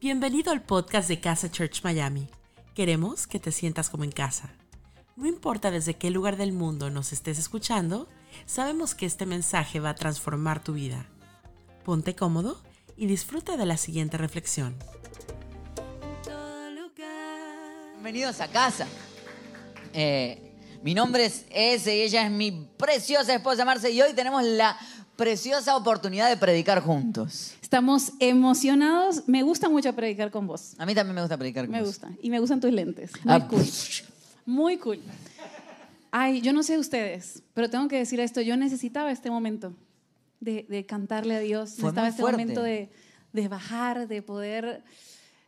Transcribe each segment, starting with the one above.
Bienvenido al podcast de Casa Church Miami. Queremos que te sientas como en casa. No importa desde qué lugar del mundo nos estés escuchando, sabemos que este mensaje va a transformar tu vida. Ponte cómodo y disfruta de la siguiente reflexión. Bienvenidos a casa. Eh, mi nombre es Ese y ella es mi preciosa esposa Marce y hoy tenemos la preciosa oportunidad de predicar juntos. Estamos emocionados. Me gusta mucho predicar con vos. A mí también me gusta predicar con Me vos. gusta. Y me gustan tus lentes. Muy Ah, cool. Muy cool. Ay, yo no sé ustedes, pero tengo que decir esto. Yo necesitaba este momento de, de cantarle a Dios. Fue necesitaba muy este fuerte. momento de, de bajar, de poder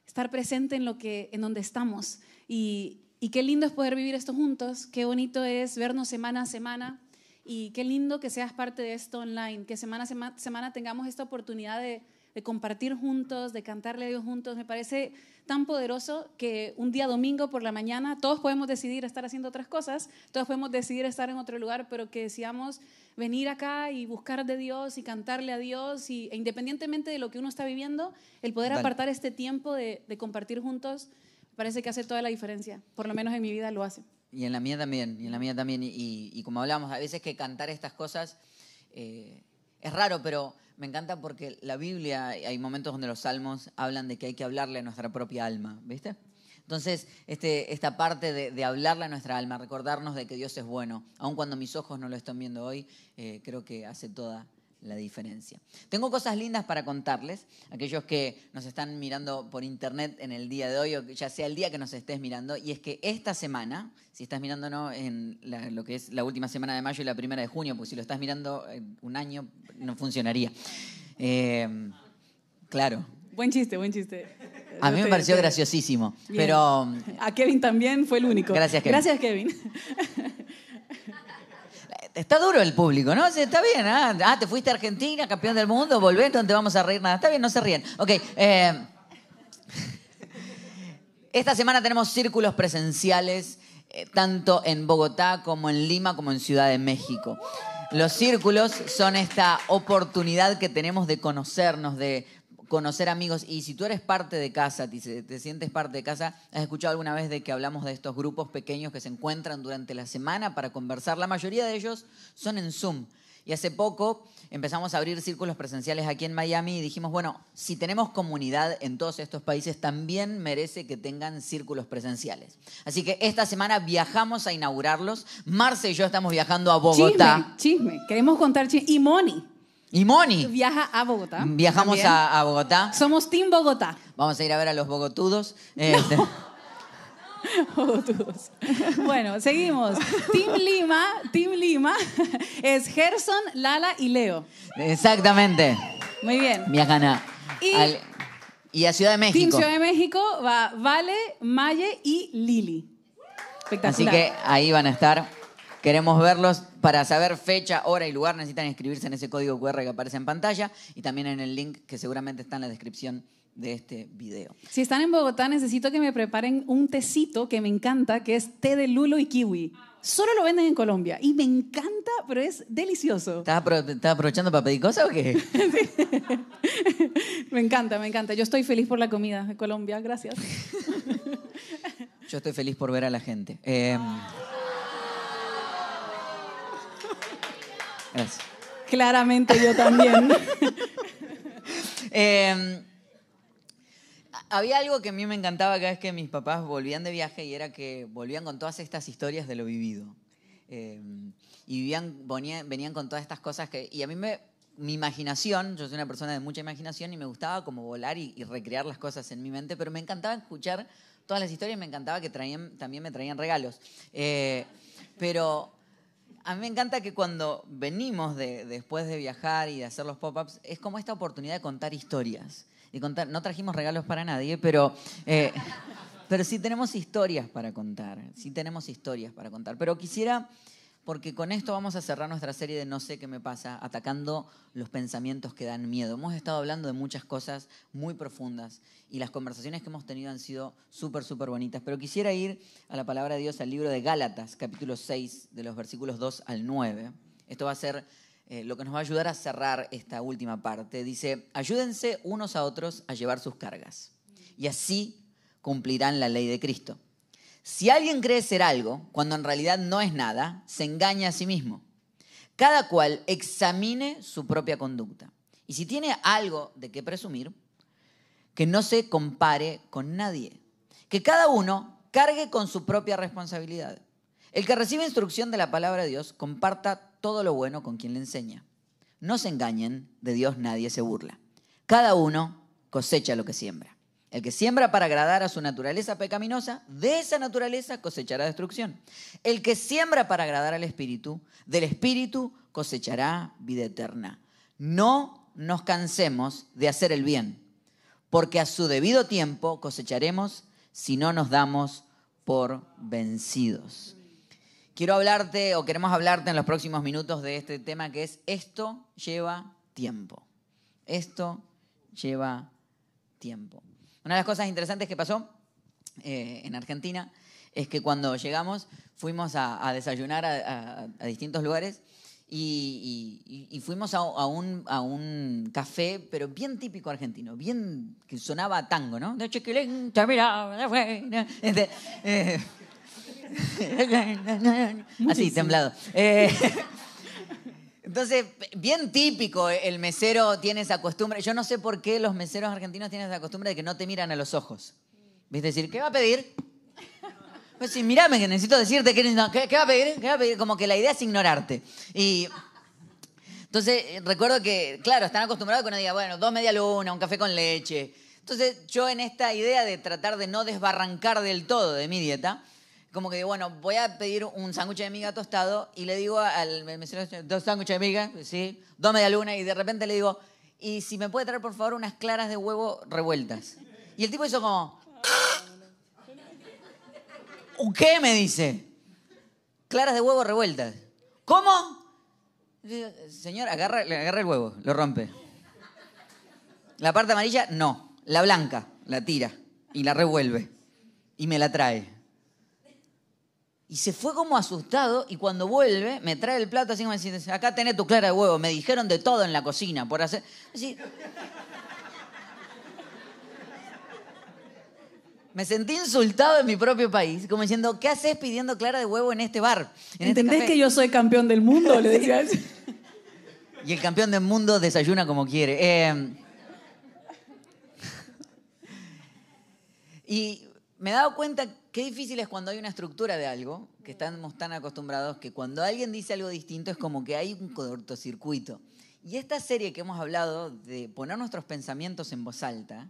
estar presente en lo que, en donde estamos. Y, y qué lindo es poder vivir esto juntos. Qué bonito es vernos semana a semana. Y qué lindo que seas parte de esto online, que semana a sema- semana tengamos esta oportunidad de, de compartir juntos, de cantarle a Dios juntos. Me parece tan poderoso que un día domingo por la mañana todos podemos decidir estar haciendo otras cosas, todos podemos decidir estar en otro lugar, pero que deseamos venir acá y buscar de Dios y cantarle a Dios y, e independientemente de lo que uno está viviendo, el poder apartar este tiempo de, de compartir juntos me parece que hace toda la diferencia. Por lo menos en mi vida lo hace. Y en la mía también, y en la mía también. Y, y- como hablamos, a veces que cantar estas cosas eh, es raro, pero me encanta porque la Biblia, hay momentos donde los salmos hablan de que hay que hablarle a nuestra propia alma, ¿viste? Entonces, este, esta parte de, de hablarle a nuestra alma, recordarnos de que Dios es bueno, aun cuando mis ojos no lo están viendo hoy, eh, creo que hace toda la diferencia. Tengo cosas lindas para contarles, aquellos que nos están mirando por internet en el día de hoy, o ya sea el día que nos estés mirando, y es que esta semana, si estás mirándonos en la- lo que es la última semana de mayo y la primera de junio, pues si lo estás mirando un año, no funcionaría. Eh, claro, Buen chiste, buen chiste. a mí me pareció graciosísimo, Bien. pero A Kevin también fue el único. Gracias, Kevin. Gracias, Kevin. Está duro el público, ¿no? Está bien. Ah, Ah, te fuiste a Argentina, campeón del mundo, volvés, no te vamos a reír nada. Está bien, no se ríen. Ok. eh, esta semana tenemos círculos presenciales, eh, tanto en Bogotá como en Lima, como en Ciudad de México. Los círculos son esta oportunidad que tenemos de conocernos, de conocer amigos. Y si tú eres parte de casa, te, te sientes parte de casa, ¿has escuchado alguna vez de que hablamos de estos grupos pequeños que se encuentran durante la semana para conversar? La mayoría de ellos son en Zoom. Y hace poco empezamos a abrir círculos presenciales aquí en Miami y dijimos, bueno, si tenemos comunidad en todos estos países, también merece que tengan círculos presenciales. Así que esta semana viajamos a inaugurarlos. Marce y yo estamos viajando a Bogotá. Chisme, chisme. Queremos contar chisme. Y Moni Y Moni, viaja a Bogotá. viajamos a, a Bogotá. Somos Team Bogotá. Vamos a ir a ver a los bogotudos. Este, Bogotudos. Bueno, seguimos. Team Lima, Team Lima es Gerson, Lala y Leo. exactamente. Muy bien. Viajan a, Y- al- y a Ciudad de Team México. Ciudad de México va Vale, Maye y Lili. Así Espectacular. que ahí van a estar. Queremos verlos. Para saber fecha, hora y lugar necesitan inscribirse en ese código QR que aparece en pantalla y también en el link que seguramente está en la descripción de este video. Si están en Bogotá, necesito que me preparen un tecito que me encanta, que es té de lulo y kiwi. Solo lo venden en Colombia y me encanta, pero es delicioso. ¿Estás, apro- estás aprovechando para pedir cosas o qué? Me encanta, me encanta. Yo estoy feliz por la comida de Colombia, gracias. Yo estoy feliz por ver a la gente. Eh, gracias. Claramente yo también. Eh, había algo que a mí me encantaba cada vez que mis papás volvían de viaje y era que volvían con todas estas historias de lo vivido. Eh, y vivían, venían, venían con todas estas cosas que... Y a mí me... Mi imaginación, yo soy una persona de mucha imaginación y me gustaba como volar y, y recrear las cosas en mi mente, pero me encantaba escuchar todas las historias y me encantaba que traían, también me traían regalos. Eh, pero a mí me encanta que cuando venimos de, después de viajar y de hacer los pop-ups, es como esta oportunidad de contar historias. Y contar, no trajimos regalos para nadie, pero, eh, pero sí tenemos historias para contar. Sí tenemos historias para contar. Pero quisiera, porque con esto vamos a cerrar nuestra serie de No sé qué me pasa, atacando los pensamientos que dan miedo. Hemos estado hablando de muchas cosas muy profundas y las conversaciones que hemos tenido han sido súper, súper bonitas. Pero quisiera ir a la palabra de Dios, al libro de Gálatas, capítulo 6, de los versículos 2 al 9. Esto va a ser eh, lo que nos va a ayudar a cerrar esta última parte. Dice, ayúdense unos a otros a llevar sus cargas. y así cumplirán la ley de Cristo. Si alguien cree ser algo, cuando en realidad no es nada, se engaña a sí mismo. Cada cual examine su propia conducta. Y si tiene algo de qué presumir, que no se compare con nadie. Que cada uno cargue con su propia responsabilidad. El que recibe instrucción de la palabra de Dios, comparta todo lo bueno con quien le enseña. No se engañen, de Dios nadie se burla. Cada uno cosecha lo que siembra. El que siembra para agradar a su naturaleza pecaminosa, de esa naturaleza cosechará destrucción. El que siembra para agradar al Espíritu, del Espíritu cosechará vida eterna. No nos cansemos de hacer el bien, porque a su debido tiempo cosecharemos si no nos damos por vencidos. Quiero hablarte o queremos hablarte en los próximos minutos de este tema que es esto lleva tiempo. Esto lleva tiempo. Una de las cosas interesantes que pasó eh, en Argentina es que cuando llegamos fuimos a, desayunar a, distintos lugares y, fuimos a, un, a, un, café, pero bien típico argentino, bien que sonaba a tango, ¿no? De este, eh, así, temblado. Eh, entonces, bien típico, el mesero tiene esa costumbre. Yo no sé por qué los meseros argentinos tienen esa costumbre de que no te miran a los ojos. ¿Viste? Decir, ¿qué va a pedir? Pues sí, mirame, que necesito decirte ¿qué, va a pedir? ¿Qué va a pedir? Como que la idea es ignorarte. Y entonces, recuerdo que, claro, están acostumbrados a que uno diga, bueno, dos media luna, un café con leche. Entonces, yo en esta idea de tratar de no desbarrancar del todo de mi dieta, como que, bueno, voy a pedir un sándwich de miga tostado y le digo al mesero, dos sándwiches de miga, ¿sí? dos media luna, y de repente le digo, y si me puede traer por favor unas claras de huevo revueltas. Y el tipo hizo como, ¿qué? me dice. Claras de huevo revueltas. ¿Cómo? Señor, agarra, agarra el huevo, lo rompe. La parte amarilla, no. La blanca, la tira y la revuelve. Y me la trae. Y se fue como asustado y cuando vuelve me trae el plato así como dice, acá tenés tu clara de huevo. Me dijeron de todo en la cocina por hacer... me sentí insultado en mi propio país, como diciendo, ¿qué haces pidiendo clara de huevo en este bar? En este ¿Entendés que yo soy campeón del mundo? Le decía Y el campeón del mundo desayuna como quiere. Eh, y me he dado cuenta qué difícil es cuando hay una estructura de algo, que estamos tan acostumbrados que cuando alguien dice algo distinto es como que hay un cortocircuito. Y esta serie que hemos hablado de poner nuestros pensamientos en voz alta,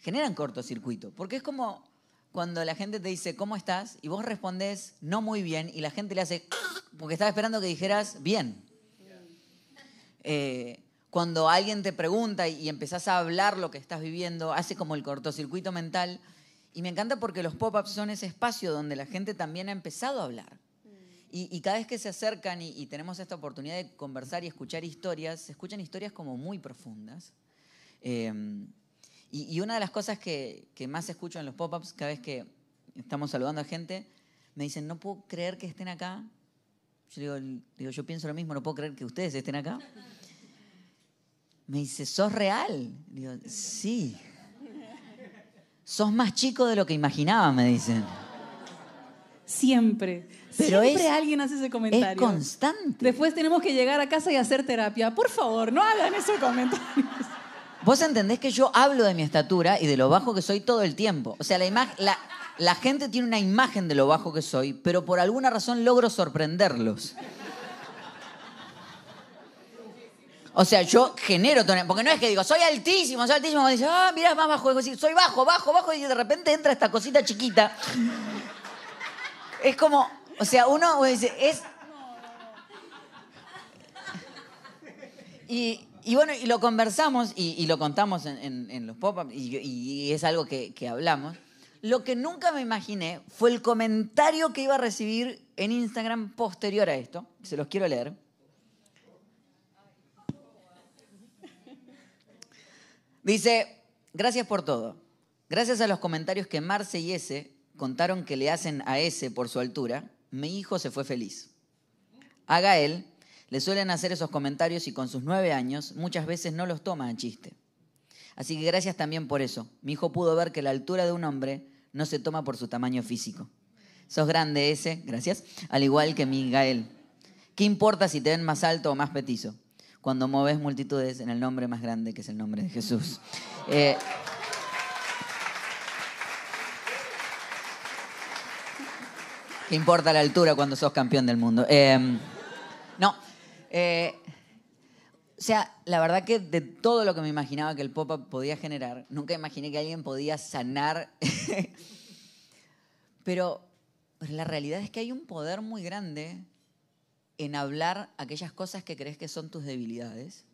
generan cortocircuito, porque es como cuando la gente te dice, ¿cómo estás? Y vos respondes, no muy bien, y la gente le hace, porque estaba esperando que dijeras, bien. Eh, cuando alguien te pregunta y empezás a hablar lo que estás viviendo, hace como el cortocircuito mental y me encanta porque los pop-ups son ese espacio donde la gente también ha empezado a hablar. Y, cada vez que se acercan y, tenemos esta oportunidad de conversar y escuchar historias, se escuchan historias como muy profundas. Em, y, una de las cosas que, más escucho en los pop-ups, cada vez que estamos saludando a gente, me dicen, no puedo creer que estén acá. Yo digo, digo, yo pienso lo mismo, no puedo creer que ustedes estén acá. Me dice, ¿sos real? Digo, sí. Sos más chico de lo que imaginaba, me dicen. Siempre. Pero Siempre alguien hace ese comentario. Es constante. Después tenemos que llegar a casa y hacer terapia. Por favor, no hagan esos comentarios. Vos entendés que yo hablo de mi estatura y de lo bajo que soy todo el tiempo. O sea, la, la, la gente tiene una imagen de lo bajo que soy, pero por alguna razón logro sorprenderlos. O sea, yo genero porque no es que digo, soy altísimo, soy altísimo, y dice, ah, mira, más bajo, soy bajo, bajo, bajo, y de repente entra esta cosita chiquita. Es como, o sea, uno dice, es... Y, bueno, y lo conversamos y, lo contamos en, los pop-ups y, es algo que hablamos. Lo que nunca me imaginé fue el comentario que iba a recibir en Instagram posterior a esto. Se los quiero leer. Dice, gracias por todo. Gracias a los comentarios que Marce y S contaron que le hacen a S por su altura, mi hijo se fue feliz. A Gael le suelen hacer esos comentarios y con sus nueve años muchas veces no los toma a chiste. Así que gracias también por eso. Mi hijo pudo ver que la altura de un hombre no se toma por su tamaño físico. Sos grande ese, gracias, al igual que mi Gael. ¿Qué importa si te ven más alto o más petizo? Cuando moves multitudes en el nombre más grande, que es el nombre de Jesús. Eh, ¿Qué importa la altura cuando sos campeón del mundo? Eh, no. Eh, o sea, la verdad que de todo lo que me imaginaba que el pop-up podía generar, nunca imaginé que alguien podía sanar. pero la realidad es que hay un poder muy grande en hablar aquellas cosas que crees que son tus debilidades,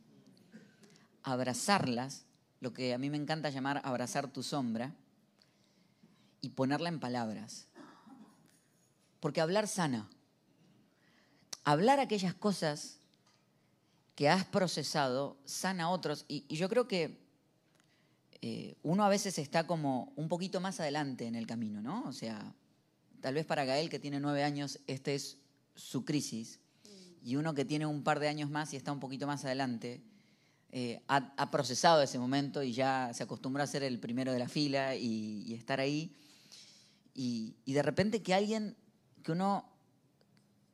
abrazarlas, lo que a mí me encanta llamar abrazar tu sombra, y ponerla en palabras. Porque hablar sana. Hablar aquellas cosas que has procesado sana a otros. Y, yo creo que eh, uno a veces está como un poquito más adelante en el camino, ¿no? O sea, tal vez para Gael, que tiene nueve años, este es su crisis. Y uno que tiene un par de años más y está un poquito más adelante, eh, ha, procesado ese momento y ya se acostumbró a ser el primero de la fila y, estar ahí. Y, de repente que alguien que uno,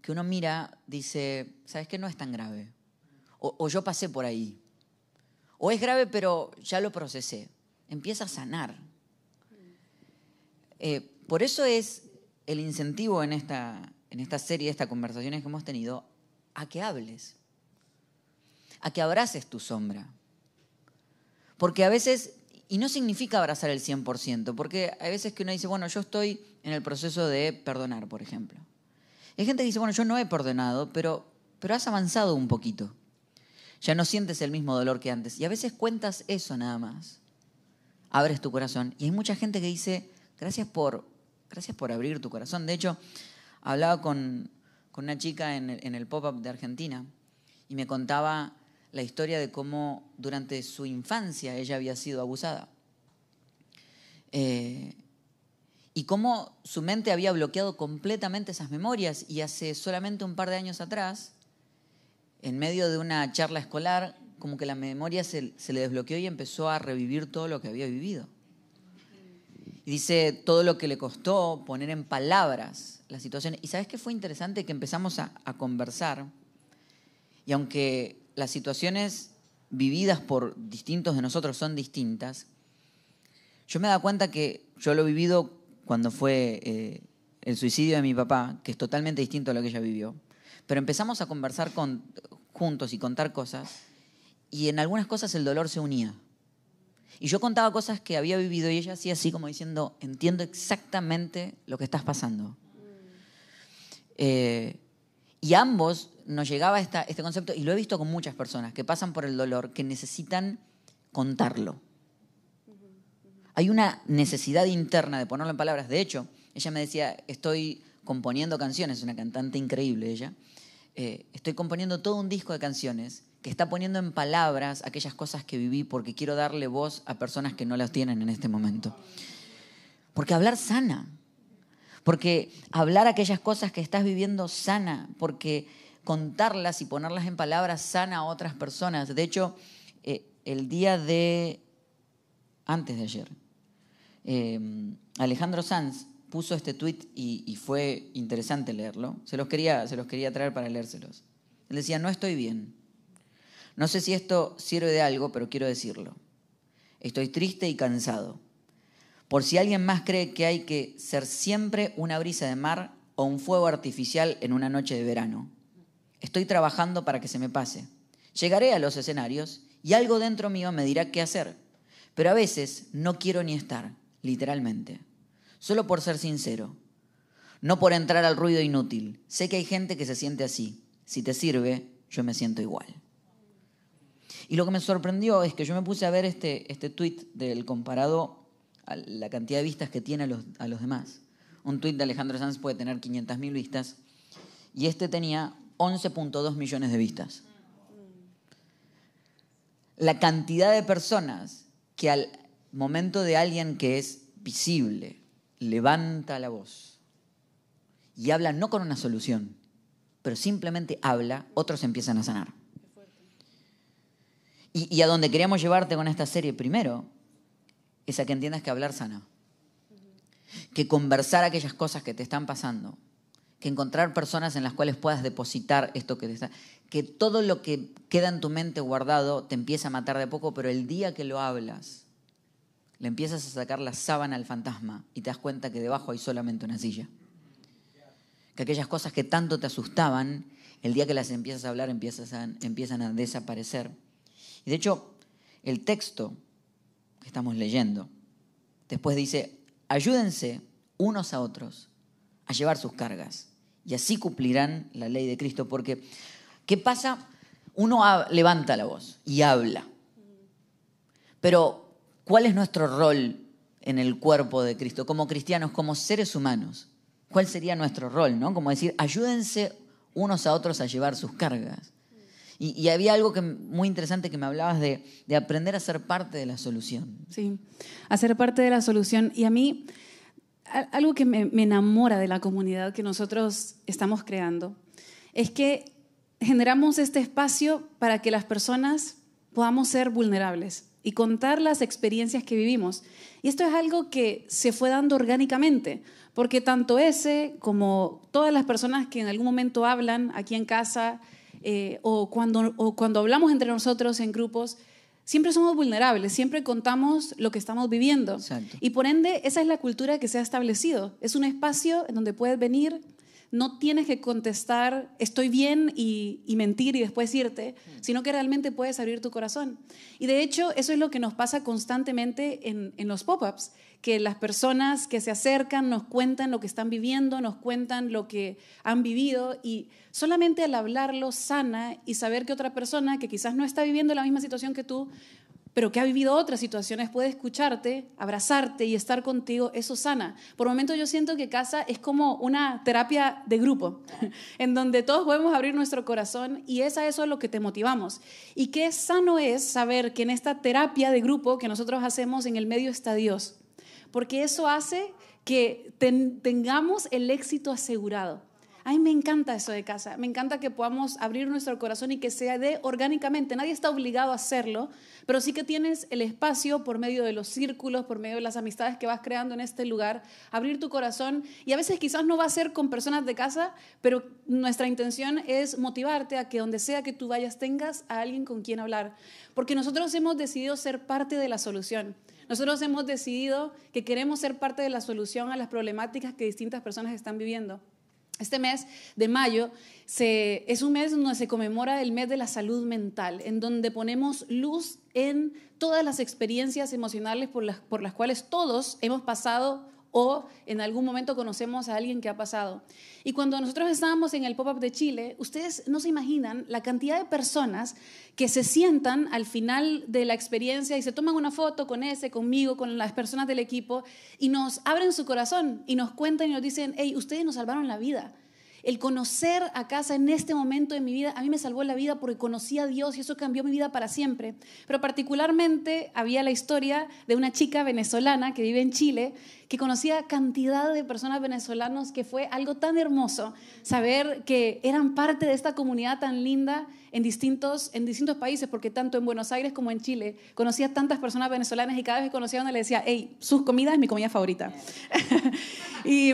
que uno mira dice, ¿sabes qué? No es tan grave o, yo pasé por ahí. O es grave, pero ya lo procesé. Empieza a sanar. Eh, por eso es el incentivo en esta, en esta serie, estas conversaciones que hemos tenido, a que hables, a que abraces tu sombra. Porque a veces, y no significa abrazar el 100%, porque hay veces que uno dice, bueno, yo estoy en el proceso de perdonar, por ejemplo. Hay gente que dice, bueno, yo no he perdonado, pero, pero has avanzado un poquito. Ya no sientes el mismo dolor que antes. Y a veces cuentas eso nada más. Abres tu corazón. Y hay mucha gente que dice, gracias por, gracias por abrir tu corazón. De hecho, hablaba con, una chica en el, pop-up de Argentina y me contaba la historia de cómo durante su infancia ella había sido abusada. Eh, y cómo su mente había bloqueado completamente esas memorias y hace solamente un par de años atrás en medio de una charla escolar, como que la memoria se, le desbloqueó y empezó a revivir todo lo que había vivido. Y dice todo lo que le costó poner en palabras la situación. Y sabes qué fue interesante que empezamos a, conversar. Y aunque las situaciones vividas por distintos de nosotros son distintas, yo me da cuenta que yo lo he vivido cuando fue eh, el suicidio de mi papá, que es totalmente distinto a lo que ella vivió. Pero empezamos a conversar con, juntos y contar cosas, y en algunas cosas el dolor se unía. Y yo contaba cosas que había vivido y ella hacía así como diciendo, entiendo exactamente lo que estás pasando. Eh, y ambos nos llegaba esta, este concepto, y lo he visto con muchas personas que pasan por el dolor, que necesitan contarlo. Hay una necesidad interna de ponerlo en palabras. De hecho, ella me decía, estoy componiendo canciones, una cantante increíble ella, eh, estoy componiendo todo un disco de canciones que está poniendo en palabras aquellas cosas que viví porque quiero darle voz a personas que no las tienen en este momento. Porque hablar sana, porque hablar aquellas cosas que estás viviendo sana, porque contarlas y ponerlas en palabras sana a otras personas. De hecho, eh, el día de, antes de ayer, eh, Alejandro Sanz puso este tweet y, fue interesante leerlo. Se los, quería, se los quería traer para leérselos. Él decía, no estoy bien. No sé si esto sirve de algo, pero quiero decirlo. Estoy triste y cansado. Por si alguien más cree que hay que ser siempre una brisa de mar o un fuego artificial en una noche de verano. Estoy trabajando para que se me pase. Llegaré a los escenarios y algo dentro mío me dirá qué hacer. Pero a veces no quiero ni estar, literalmente solo por ser sincero, no por entrar al ruido inútil. Sé que hay gente que se siente así. Si te sirve, yo me siento igual. Y lo que me sorprendió es que yo me puse a ver este, este tweet del comparado a la cantidad de vistas que tiene a los, a los demás. Un tweet de Alejandro Sanz puede tener 500.000 vistas y este tenía 11.2 millones de vistas. La cantidad de personas que al momento de alguien que es visible, levanta la voz y habla no con una solución, pero simplemente habla, otros empiezan a sanar. Y, y a donde queríamos llevarte con esta serie primero es a que entiendas que hablar sana. Que conversar aquellas cosas que te están pasando. Que encontrar personas en las cuales puedas depositar esto que te está... Que todo lo que queda en tu mente guardado te empieza a matar de poco, pero el día que lo hablas, le empiezas a sacar la sábana al fantasma y te das cuenta que debajo hay solamente una silla. Que aquellas cosas que tanto te asustaban, el día que las empiezas a hablar empiezan a desaparecer. Y de hecho, el texto que estamos leyendo, después dice, ayúdense unos a otros a llevar sus cargas y así cumplirán la ley de Cristo. Porque, ¿qué pasa? Uno levanta la voz y habla. Pero, ¿cuál es nuestro rol en el cuerpo de Cristo? Como cristianos, como seres humanos. ¿Cuál sería nuestro rol? ¿no? Como decir, ayúdense unos a otros a llevar sus cargas. Y, había algo muy interesante que me hablabas de, de aprender a ser parte de la solución. Sí, hacer parte de la solución. Y a mí, a- algo que me, me enamora de la comunidad que nosotros estamos creando es que generamos este espacio para que las personas podamos ser vulnerables y contar las experiencias que vivimos. Y esto es algo que se fue dando orgánicamente, porque tanto ese como todas las personas que en algún momento hablan aquí en casa eh, o, cuando, o cuando hablamos entre nosotros en grupos, siempre somos vulnerables, siempre contamos lo que estamos viviendo. Exacto. Y por ende, esa es la cultura que se ha establecido. Es un espacio en donde puedes venir, no tienes que contestar estoy bien y, y mentir y después irte, sino que realmente puedes abrir tu corazón. Y de hecho, eso es lo que nos pasa constantemente en, en los pop-ups, que las personas que se acercan nos cuentan lo que están viviendo, nos cuentan lo que han vivido y solamente al hablarlo sana y saber que otra persona que quizás no está viviendo la misma situación que tú, pero que ha vivido otras situaciones, puede escucharte, abrazarte y estar contigo, eso sana. Por momentos yo siento que casa es como una terapia de grupo, en donde todos podemos abrir nuestro corazón y es a eso lo que te motivamos. Y qué sano es saber que en esta terapia de grupo que nosotros hacemos en el medio está Dios, porque eso hace que ten- tengamos el éxito asegurado. A mí me encanta eso de casa, me encanta que podamos abrir nuestro corazón y que sea de orgánicamente. Nadie está obligado a hacerlo, pero sí que tienes el espacio por medio de los círculos, por medio de las amistades que vas creando en este lugar, abrir tu corazón y a veces quizás no va a ser con personas de casa, pero nuestra intención es motivarte a que donde sea que tú vayas tengas a alguien con quien hablar, porque nosotros hemos decidido ser parte de la solución. Nosotros hemos decidido que queremos ser parte de la solución a las problemáticas que distintas personas están viviendo. Este mes de mayo es un mes donde se conmemora el mes de la salud mental, en donde ponemos luz en todas las experiencias emocionales por las, por las cuales todos hemos pasado o en algún momento conocemos a alguien que ha pasado. Y cuando nosotros estábamos en el pop-up de Chile, ustedes no se imaginan la cantidad de personas que se sientan al final de la experiencia y se toman una foto con ese, conmigo, con las personas del equipo y nos abren su corazón y nos cuentan y nos dicen, hey, ustedes nos salvaron la vida. El conocer a casa en este momento de mi vida, a mí me salvó la vida porque conocí a Dios y eso cambió mi vida para siempre. Pero particularmente había la historia de una chica venezolana que vive en Chile, que conocía cantidad de personas venezolanos, que fue algo tan hermoso saber que eran parte de esta comunidad tan linda en distintos, en distintos países, porque tanto en Buenos Aires como en Chile conocía tantas personas venezolanas y cada vez que conocía a una le decía, hey, su comida es mi comida favorita. y...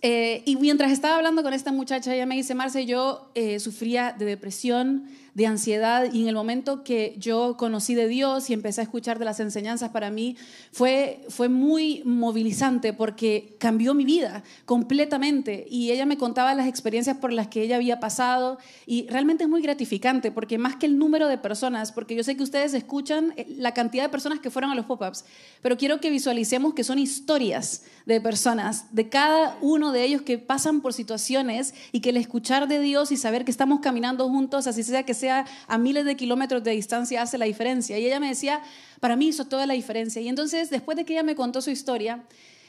Eh, y mientras estaba hablando con esta muchacha, ella me dice, Marce, yo eh, sufría de depresión, de ansiedad, y en el momento que yo conocí de Dios y empecé a escuchar de las enseñanzas para mí, fue, fue muy movilizante porque cambió mi vida completamente. Y ella me contaba las experiencias por las que ella había pasado, y realmente es muy gratificante, porque más que el número de personas, porque yo sé que ustedes escuchan eh, la cantidad de personas que fueron a los pop-ups, pero quiero que visualicemos que son historias de personas, de cada uno de ellos que pasan por situaciones y que el escuchar de Dios y saber que estamos caminando juntos, así sea que a miles de kilómetros de distancia, hace la diferencia. Y ella me decía, para mí hizo toda la diferencia. Y entonces, después de que ella me contó su historia,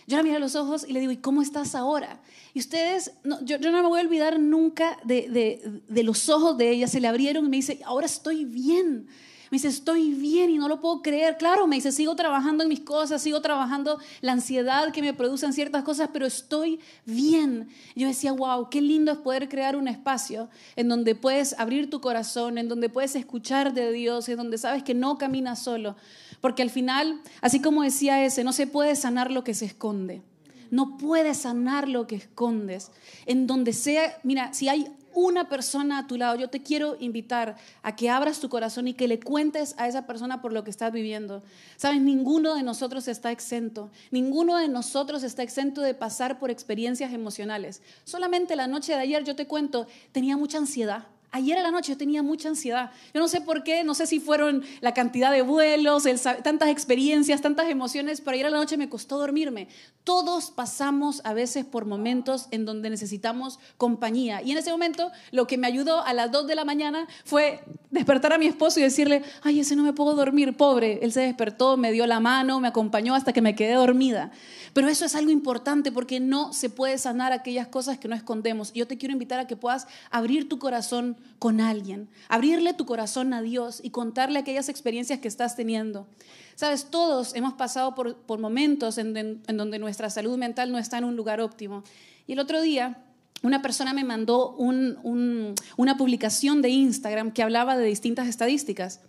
yo la miré a los ojos y le digo, ¿y cómo estás ahora? Y ustedes, yo no me voy a olvidar nunca de, de, de los ojos de ella, se le abrieron y me dice, ahora estoy bien. Me dice, estoy bien y no lo puedo creer. Claro, me dice, sigo trabajando en mis cosas, sigo trabajando la ansiedad que me producen ciertas cosas, pero estoy bien. Yo decía, wow, qué lindo es poder crear un espacio en donde puedes abrir tu corazón, en donde puedes escuchar de Dios, en donde sabes que no caminas solo. Porque al final, así como decía ese, no se puede sanar lo que se esconde. No puedes sanar lo que escondes. En donde sea, mira, si hay una persona a tu lado, yo te quiero invitar a que abras tu corazón y que le cuentes a esa persona por lo que estás viviendo. Sabes, ninguno de nosotros está exento. Ninguno de nosotros está exento de pasar por experiencias emocionales. Solamente la noche de ayer, yo te cuento, tenía mucha ansiedad. Ayer a la noche yo tenía mucha ansiedad. Yo no sé por qué, no sé si fueron la cantidad de vuelos, tantas experiencias, tantas emociones, pero ayer a la noche me costó dormirme. Todos pasamos a veces por momentos en donde necesitamos compañía. Y en ese momento lo que me ayudó a las 2 de la mañana fue despertar a mi esposo y decirle, ay, ese no me puedo dormir, pobre. Él se despertó, me dio la mano, me acompañó hasta que me quedé dormida. Pero eso es algo importante porque no se puede sanar aquellas cosas que no escondemos. Yo te quiero invitar a que puedas abrir tu corazón con alguien, abrirle tu corazón a Dios y contarle aquellas experiencias que estás teniendo. Sabes, todos hemos pasado por, momentos en, donde nuestra salud mental no está en un lugar óptimo. Y el otro día una persona me mandó una publicación de Instagram que hablaba de distintas estadísticas.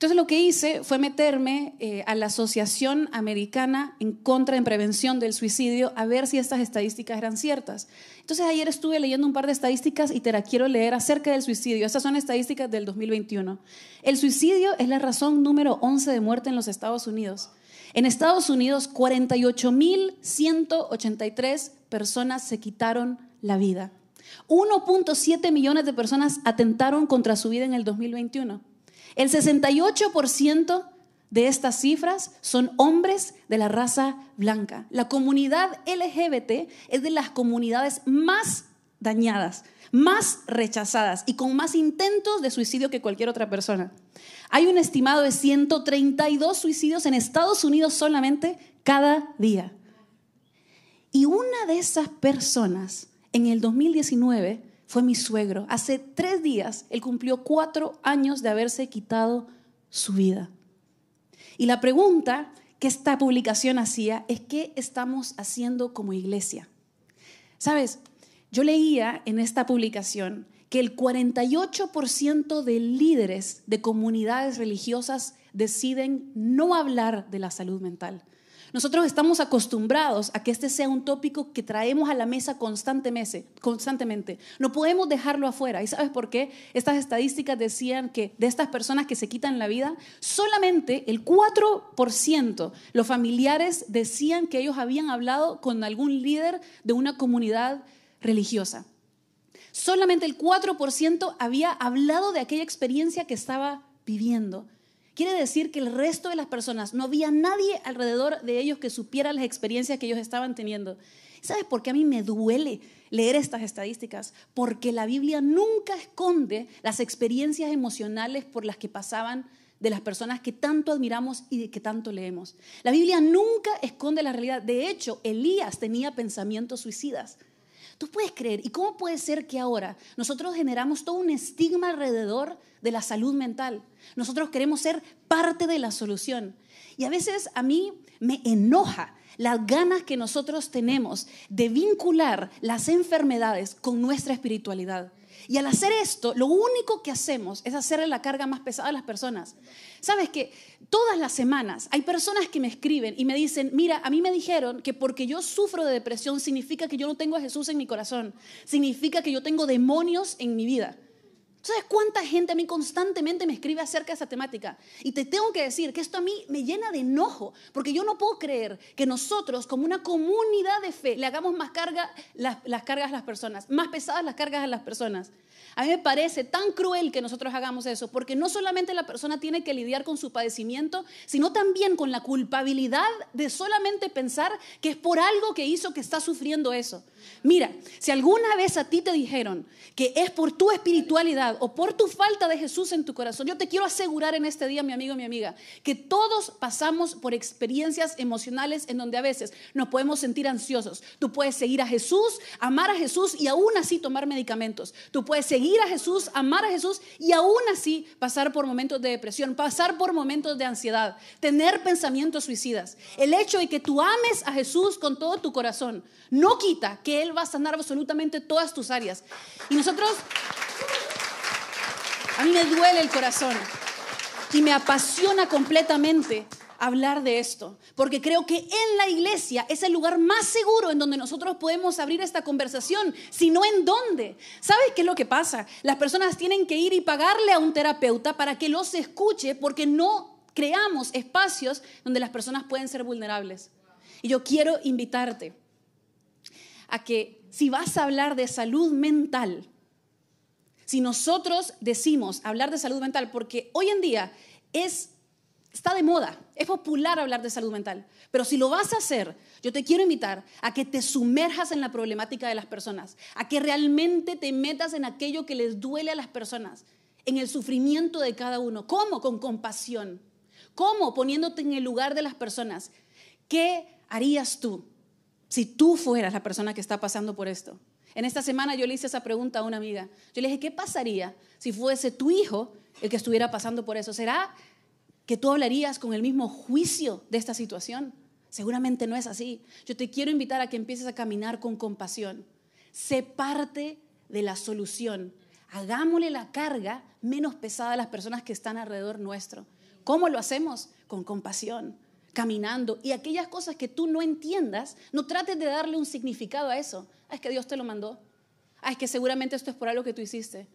Entonces lo que hice fue meterme eh, a la Asociación Americana en contra de prevención del suicidio a ver si estas estadísticas eran ciertas. Entonces ayer estuve leyendo un par de estadísticas y te las quiero leer acerca del suicidio. Estas son estadísticas del 2021. El suicidio es la razón número 11 de muerte en los Estados Unidos. En Estados Unidos, 48.183 personas se quitaron la vida. 1.7 millones de personas atentaron contra su vida en el 2021. El 68% de estas cifras son hombres de la raza blanca. La comunidad LGBT es de las comunidades más dañadas, más rechazadas y con más intentos de suicidio que cualquier otra persona. Hay un estimado de 132 suicidios en Estados Unidos solamente cada día. Y una de esas personas en el 2019 fue mi suegro. Hace tres días él cumplió cuatro años de haberse quitado su vida. Y la pregunta que esta publicación hacía es qué estamos haciendo como iglesia. Sabes, yo leía en esta publicación que el 48% de líderes de comunidades religiosas deciden no hablar de la salud mental. Nosotros estamos acostumbrados a que este sea un tópico que traemos a la mesa constantemente. No podemos dejarlo afuera. ¿Y sabes por qué? Estas estadísticas decían que de estas personas que se quitan la vida, solamente el 4%, los familiares decían que ellos habían hablado con algún líder de una comunidad religiosa. Solamente el 4% había hablado de aquella experiencia que estaba viviendo. Quiere decir que el resto de las personas, no había nadie alrededor de ellos que supiera las experiencias que ellos estaban teniendo. ¿Sabes por qué a mí me duele leer estas estadísticas? Porque la Biblia nunca esconde las experiencias emocionales por las que pasaban de las personas que tanto admiramos y que tanto leemos. La Biblia nunca esconde la realidad. De hecho, Elías tenía pensamientos suicidas. Tú puedes creer, ¿y cómo puede ser que ahora nosotros generamos todo un estigma alrededor de la salud mental? Nosotros queremos ser parte de la solución. Y a veces a mí me enoja las ganas que nosotros tenemos de vincular las enfermedades con nuestra espiritualidad. Y al hacer esto, lo único que hacemos es hacerle la carga más pesada a las personas. Sabes que todas las semanas hay personas que me escriben y me dicen, mira, a mí me dijeron que porque yo sufro de depresión significa que yo no tengo a Jesús en mi corazón, significa que yo tengo demonios en mi vida. ¿Sabes cuánta gente a mí constantemente me escribe acerca de esa temática? Y te tengo que decir que esto a mí me llena de enojo, porque yo no puedo creer que nosotros, como una comunidad de fe, le hagamos más carga las, cargas a las personas, más pesadas las cargas a las personas. A mí me parece tan cruel que nosotros hagamos eso, porque no solamente la persona tiene que lidiar con su padecimiento, sino también con la culpabilidad de solamente pensar que es por algo que hizo que está sufriendo eso. Mira, si alguna vez a ti te dijeron que es por tu espiritualidad, o por tu falta de Jesús en tu corazón, yo te quiero asegurar en este día, mi amigo, mi amiga, que todos pasamos por experiencias emocionales en donde a veces nos podemos sentir ansiosos. Tú puedes seguir a Jesús, amar a Jesús y aún así tomar medicamentos. Tú puedes seguir a Jesús, amar a Jesús y aún así pasar por momentos de depresión, pasar por momentos de ansiedad, tener pensamientos suicidas. El hecho de que tú ames a Jesús con todo tu corazón no quita que Él va a sanar absolutamente todas tus áreas. Y nosotros, a mí me duele el corazón y me apasiona completamente hablar de esto, porque creo que en la iglesia es el lugar más seguro en donde nosotros podemos abrir esta conversación, sino en dónde. ¿Sabes qué es lo que pasa? Las personas tienen que ir y pagarle a un terapeuta para que los escuche, porque no creamos espacios donde las personas pueden ser vulnerables. Y yo quiero invitarte a que si vas a hablar de salud mental, si nosotros decimos hablar de salud mental, porque hoy en día es, está de moda, es popular hablar de salud mental, pero si lo vas a hacer, yo te quiero invitar a que te sumerjas en la problemática de las personas, a que realmente te metas en aquello que les duele a las personas, en el sufrimiento de cada uno. ¿Cómo? Con compasión. ¿Cómo? Poniéndote en el lugar de las personas. ¿Qué harías tú si tú fueras la persona que está pasando por esto? En esta semana yo le hice esa pregunta a una amiga. Yo le dije, ¿qué pasaría si fuese tu hijo el que estuviera pasando por eso? ¿Será que tú hablarías con el mismo juicio de esta situación? Seguramente no es así. Yo te quiero invitar a que empieces a caminar con compasión. Sé parte de la solución. Hagámosle la carga menos pesada a las personas que están alrededor nuestro. ¿Cómo lo hacemos? Con compasión caminando y aquellas cosas que tú no entiendas, no trates de darle un significado a eso. Ah, es que Dios te lo mandó. Ah, es que seguramente esto es por algo que tú hiciste.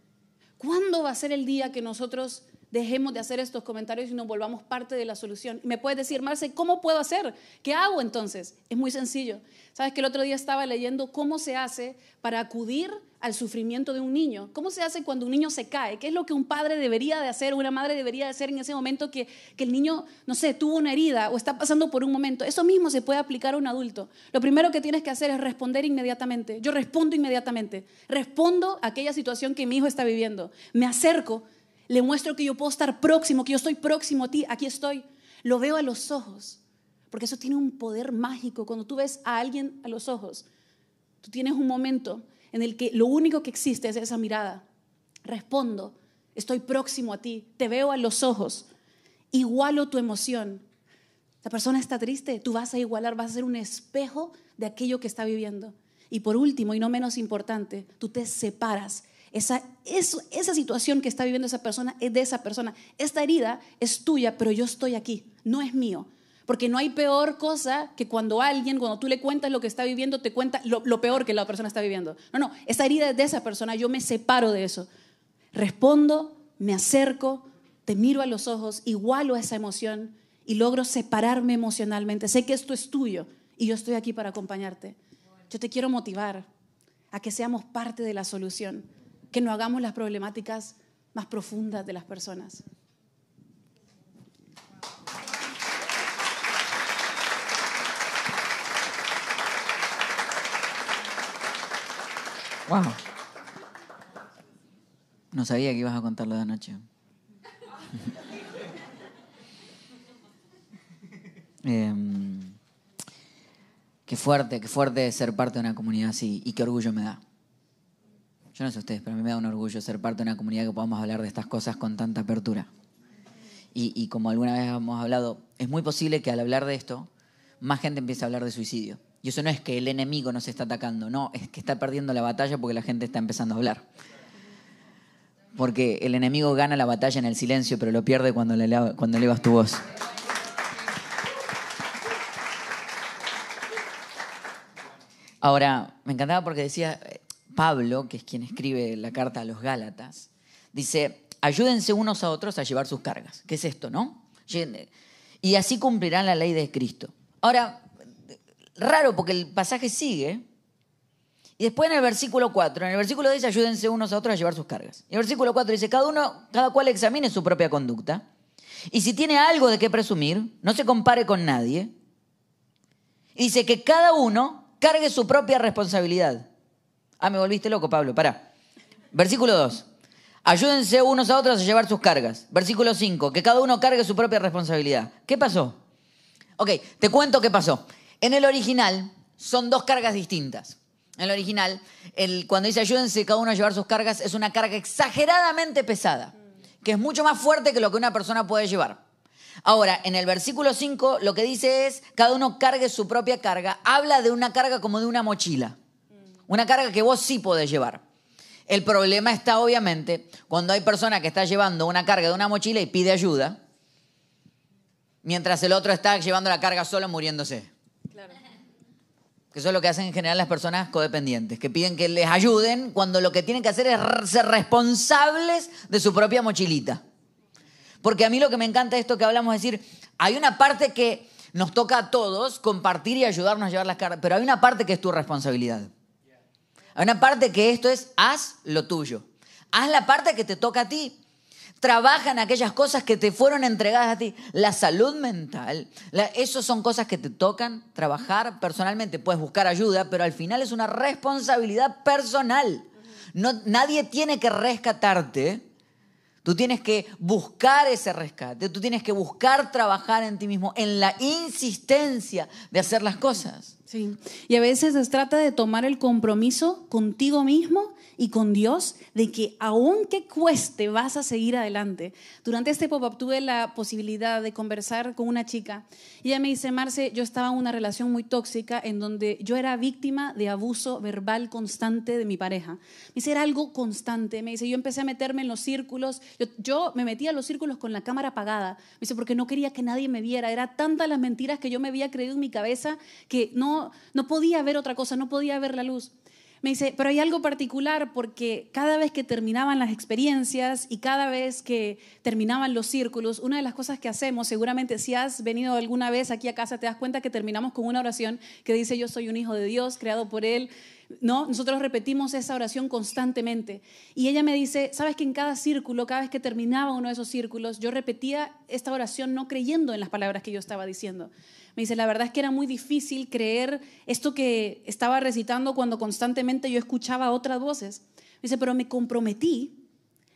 ¿Cuándo va a ser el día que nosotros dejemos de hacer estos comentarios y nos volvamos parte de la solución? Me puedes decir, Marce, ¿cómo puedo hacer? ¿Qué hago entonces? Es muy sencillo. Sabes que el otro día estaba leyendo cómo se hace para acudir al sufrimiento de un niño. ¿Cómo se hace cuando un niño se cae? ¿Qué es lo que un padre debería de hacer, una madre debería de hacer en ese momento que, que el niño, no sé, tuvo una herida o está pasando por un momento? Eso mismo se puede aplicar a un adulto. Lo primero que tienes que hacer es responder inmediatamente. Yo respondo inmediatamente. Respondo a aquella situación que mi hijo está viviendo. Me acerco, le muestro que yo puedo estar próximo, que yo estoy próximo a ti, aquí estoy. Lo veo a los ojos porque eso tiene un poder mágico. Cuando tú ves a alguien a los ojos, tú tienes un momento en el que lo único que existe es esa mirada. Respondo, estoy próximo a ti, te veo a los ojos, igualo tu emoción. La persona está triste, tú vas a igualar, vas a ser un espejo de aquello que está viviendo. Y por último, y no menos importante, tú te separas. Esa, esa situación que está viviendo esa persona es de esa persona. Esta herida es tuya, pero yo estoy aquí, no es mío. Porque no hay peor cosa que cuando alguien, cuando tú le cuentas lo que está viviendo, te cuenta lo, peor que la persona está viviendo. No, no, esa herida es de esa persona, yo me separo de eso. Respondo, me acerco, te miro a los ojos, igualo a esa emoción y logro separarme emocionalmente. Sé que esto es tuyo y yo estoy aquí para acompañarte. Yo te quiero motivar a que seamos parte de la solución, que no hagamos las problemáticas más profundas de las personas. Wow. No sabía que ibas a contarlo de anoche. Em, qué fuerte, qué fuerte ser parte de una comunidad así y qué orgullo me da. Yo no sé ustedes, pero a mí me da un orgullo ser parte de una comunidad que podamos hablar de estas cosas con tanta apertura. Y, como alguna vez hemos hablado, es muy posible que al hablar de esto, más gente empiece a hablar de suicidio. Y eso no es que el enemigo nos está atacando, no, es que está perdiendo la batalla porque la gente está empezando a hablar. Porque el enemigo gana la batalla en el silencio, pero lo pierde cuando, le, cuando elevas tu voz. Ahora, me encantaba porque decía Pablo, que es quien escribe la carta a los Gálatas, dice, ayúdense unos a otros a llevar sus cargas. ¿Qué es esto, no? Y así cumplirán la ley de Cristo. Ahora, raro porque el pasaje sigue. Y después en el versículo 4, en el versículo dice, ayúdense unos a otros a llevar sus cargas. Y el versículo 4 dice, cada uno, cada cual examine su propia conducta. Y si tiene algo de qué presumir, no se compare con nadie. Y dice que cada uno cargue su propia responsabilidad. Ah, me volviste loco, Pablo, pará. Versículo 2. Ayúdense unos a otros a llevar sus cargas. Versículo 5, que cada uno cargue su propia responsabilidad. ¿Qué pasó? Ok, te cuento qué pasó. En el original son dos cargas distintas. En el original, el, cuando dice ayúdense cada uno a llevar sus cargas, es una carga exageradamente pesada, que es mucho más fuerte que lo que una persona puede llevar. Ahora, en el versículo 5 lo que dice es, cada uno cargue su propia carga. Habla de una carga como de una mochila. Una carga que vos sí podés llevar. El problema está obviamente cuando hay persona que está llevando una carga de una mochila y pide ayuda, mientras el otro está llevando la carga solo muriéndose. Que eso es lo que hacen en general las personas codependientes, que piden que les ayuden cuando lo que tienen que hacer es ser responsables de su propia mochilita. Porque a mí lo que me encanta es esto que hablamos, es decir, hay una parte que nos toca a todos compartir y ayudarnos a llevar las cargas, pero hay una parte que es tu responsabilidad. Hay una parte que esto es, haz lo tuyo. Haz la parte que te toca a ti. Trabaja en aquellas cosas que te fueron entregadas a ti. La salud mental, eso son cosas que te tocan trabajar personalmente. Puedes buscar ayuda, pero al final es una responsabilidad personal. No, nadie tiene que rescatarte. Tú tienes que buscar ese rescate, tú tienes que buscar trabajar en ti mismo, en la insistencia de hacer las cosas. Sí, y a veces se trata de tomar el compromiso contigo mismo y con Dios de que aunque cueste vas a seguir adelante. Durante este pop-up tuve la posibilidad de conversar con una chica y ella me dice, Marce, yo estaba en una relación muy tóxica en donde yo era víctima de abuso verbal constante de mi pareja. Me dice, era algo constante. Me dice, yo empecé a meterme en los círculos, yo, me metía en los círculos con la cámara apagada. Me dice, porque no quería que nadie me viera. Era tantas las mentiras que yo me había creído en mi cabeza que no, no podía ver otra cosa, no podía ver la luz. Me dice, pero hay algo particular porque cada vez que terminaban las experiencias y cada vez que terminaban los círculos, una de las cosas que hacemos, seguramente si has venido alguna vez aquí a casa, te das cuenta que terminamos con una oración que dice, yo soy un hijo de Dios, creado por Él. ¿No? Nosotros repetimos esa oración constantemente. Y ella me dice, sabes que en cada círculo, cada vez que terminaba uno de esos círculos, yo repetía esta oración no creyendo en las palabras que yo estaba diciendo. Me dice, la verdad es que era muy difícil creer esto que estaba recitando cuando constantemente yo escuchaba otras voces. Me dice, pero me comprometí,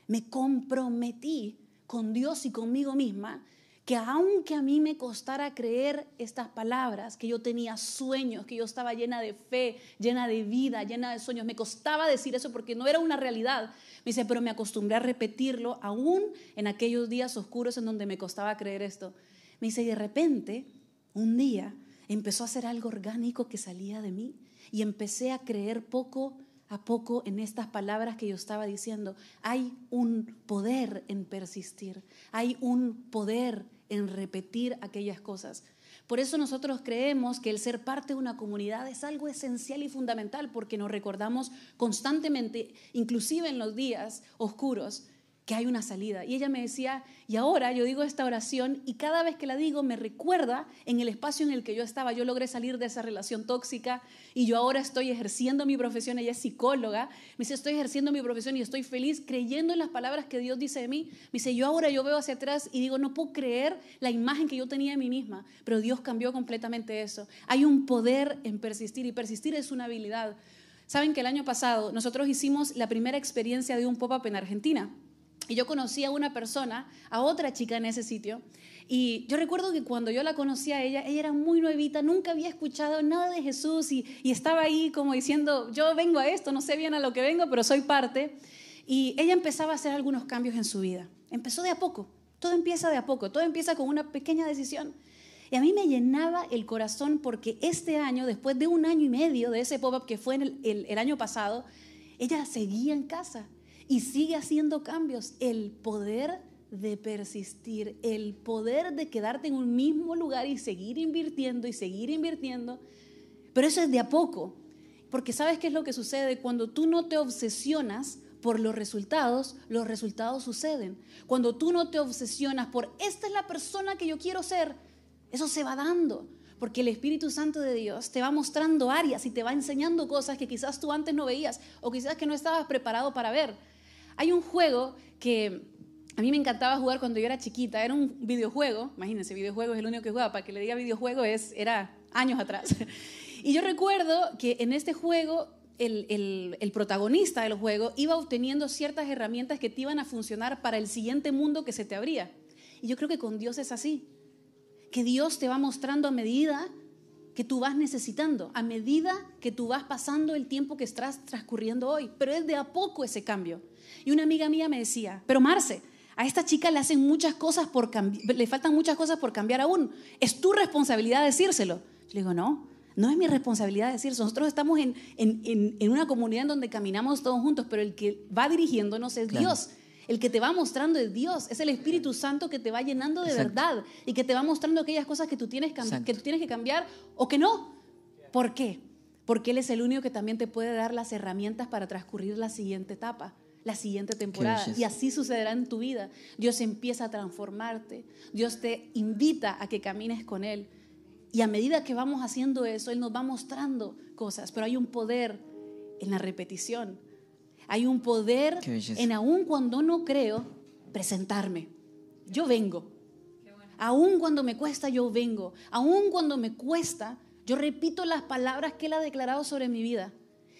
me comprometí con Dios y conmigo misma, que aunque a mí me costara creer estas palabras, que yo tenía sueños, que yo estaba llena de fe, llena de vida, llena de sueños, me costaba decir eso porque no era una realidad. Me dice, pero me acostumbré a repetirlo aún en aquellos días oscuros en donde me costaba creer esto. Me dice, y de repente un día empezó a ser algo orgánico que salía de mí y empecé a creer poco a poco en estas palabras que yo estaba diciendo. Hay un poder en persistir, hay un poder en repetir aquellas cosas. Por eso nosotros creemos que el ser parte de una comunidad es algo esencial y fundamental porque nos recordamos constantemente, inclusive en los días oscuros, que hay una salida. Y ella me decía, y ahora yo digo esta oración y cada vez que la digo me recuerda en el espacio en el que yo estaba. Yo logré salir de esa relación tóxica y yo ahora estoy ejerciendo mi profesión. Ella es psicóloga. Me dice, estoy ejerciendo mi profesión y estoy feliz creyendo en las palabras que Dios dice de mí. Me dice, yo ahora yo veo hacia atrás y digo, no puedo creer la imagen que yo tenía de mí misma, pero Dios cambió completamente eso. Hay un poder en persistir y persistir es una habilidad. Saben que el año pasado nosotros hicimos la primera experiencia de un pop-up en Argentina. Y yo conocí a una persona, a otra chica en ese sitio. Y yo recuerdo que cuando yo la conocí a ella, ella era muy nuevita, nunca había escuchado nada de Jesús y, estaba ahí como diciendo, yo vengo a esto, no sé bien a lo que vengo, pero soy parte. Y ella empezaba a hacer algunos cambios en su vida. Empezó de a poco, todo empieza de a poco, todo empieza con una pequeña decisión. Y a mí me llenaba el corazón porque este año, después de un año y medio de ese pop-up que fue el año pasado, ella seguía en casa y sigue haciendo cambios. El poder de persistir, el poder de quedarte en un mismo lugar y seguir invirtiendo y seguir invirtiendo. Pero eso es de a poco, porque sabes qué es lo que sucede cuando tú no te obsesionas por los resultados, los resultados suceden. Cuando tú no te obsesionas por esta es la persona que yo quiero ser, eso se va dando porque el Espíritu Santo de Dios te va mostrando áreas y te va enseñando cosas que quizás tú antes no veías o quizás que no estabas preparado para ver. Hay un juego que a mí me encantaba jugar cuando yo era chiquita. Era un videojuego. Imagínense, videojuego es el único que jugaba. Para que le diga videojuego es, era años atrás. Y yo recuerdo que en este juego el, el- el protagonista del juego iba obteniendo ciertas herramientas que te iban a funcionar para el siguiente mundo que se te abría. Y yo creo que con Dios es así. Que Dios te va mostrando a medida que tú vas necesitando, a medida que tú vas pasando el tiempo que estás transcurriendo hoy. Pero es de a poco ese cambio. Y una amiga mía me decía, pero Marce, a esta chica le hacen muchas cosas por le faltan muchas cosas por cambiar aún. Es tu responsabilidad decírselo. Yo le digo, no, no es mi responsabilidad decirlo. Nosotros estamos en, en- en- en una comunidad en donde caminamos todos juntos, pero el que va dirigiéndonos es Claro. Dios. El que te va mostrando es Dios, es el Espíritu Santo que te va llenando de Exacto. verdad y que te va mostrando aquellas cosas que tú, tienes que tú tienes que cambiar o que no. ¿Por qué? Porque Él es el único que también te puede dar las herramientas para transcurrir la siguiente etapa, la siguiente temporada. Y así sucederá en tu vida. Dios empieza a transformarte. Dios te invita a que camines con Él. Y a medida que vamos haciendo eso, Él nos va mostrando cosas. Pero hay un poder en la repetición. Hay un poder en aún cuando no creo, presentarme. Yo vengo. Aún cuando me cuesta, yo vengo. Aún cuando me cuesta, yo repito las palabras que Él ha declarado sobre mi vida.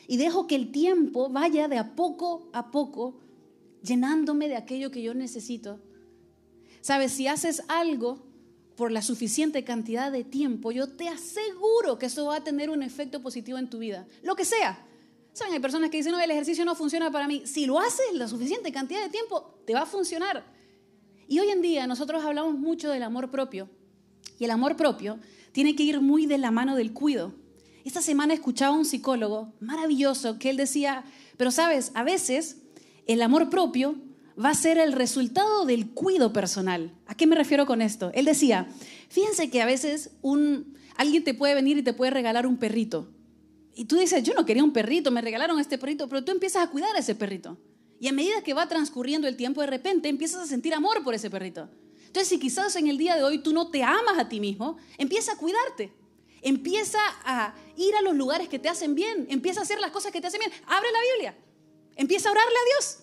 Y dejo que el tiempo vaya de a poco a poco llenándome de aquello que yo necesito. Sabes, si haces algo por la suficiente cantidad de tiempo, yo te aseguro que eso va a tener un efecto positivo en tu vida. Lo que sea. Saben, hay personas que dicen, no, el ejercicio no funciona para mí. Si lo haces la suficiente cantidad de tiempo, te va a funcionar. Y hoy en día nosotros hablamos mucho del amor propio. Y el amor propio tiene que ir muy de la mano del cuido. Esta semana escuchaba a un psicólogo maravilloso que él decía, pero sabes, a veces el amor propio va a ser el resultado del cuido personal. ¿A qué me refiero con esto? Él decía, fíjense que a veces un, alguien te puede venir y te puede regalar un perrito. Y tú dices, yo no quería un perrito, me regalaron este perrito, pero tú empiezas a cuidar a ese perrito. Y a medida que va transcurriendo el tiempo, de repente empiezas a sentir amor por ese perrito. Entonces, si quizás en el día de hoy tú no te amas a ti mismo, empieza a cuidarte. Empieza a ir a los lugares que te hacen bien. Empieza a hacer las cosas que te hacen bien. Abre la Biblia. Empieza a orarle a Dios.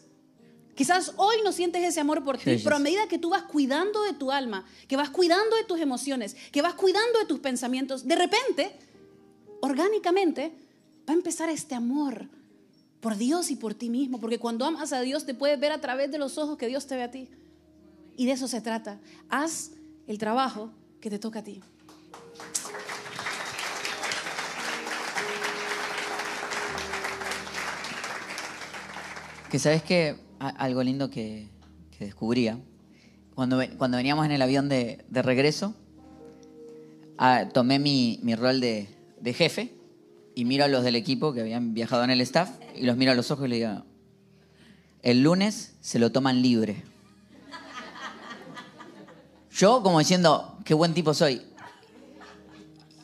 Quizás hoy no sientes ese amor por ti, pero a medida que tú vas cuidando de tu alma, que vas cuidando de tus emociones, que vas cuidando de tus pensamientos, de repente, orgánicamente, va a empezar este amor por Dios y por ti mismo, porque cuando amas a Dios te puedes ver a través de los ojos que Dios te ve a ti. Y de eso se trata. Haz el trabajo que te toca a ti. Que sabes que algo lindo que, que descubría, cuando, cuando veníamos en el avión de, de regreso, ah, tomé mi, mi rol de, de jefe y miro a los del equipo que habían viajado en el staff y los miro a los ojos y le digo, el lunes se lo toman libre. Yo como diciendo, qué buen tipo soy.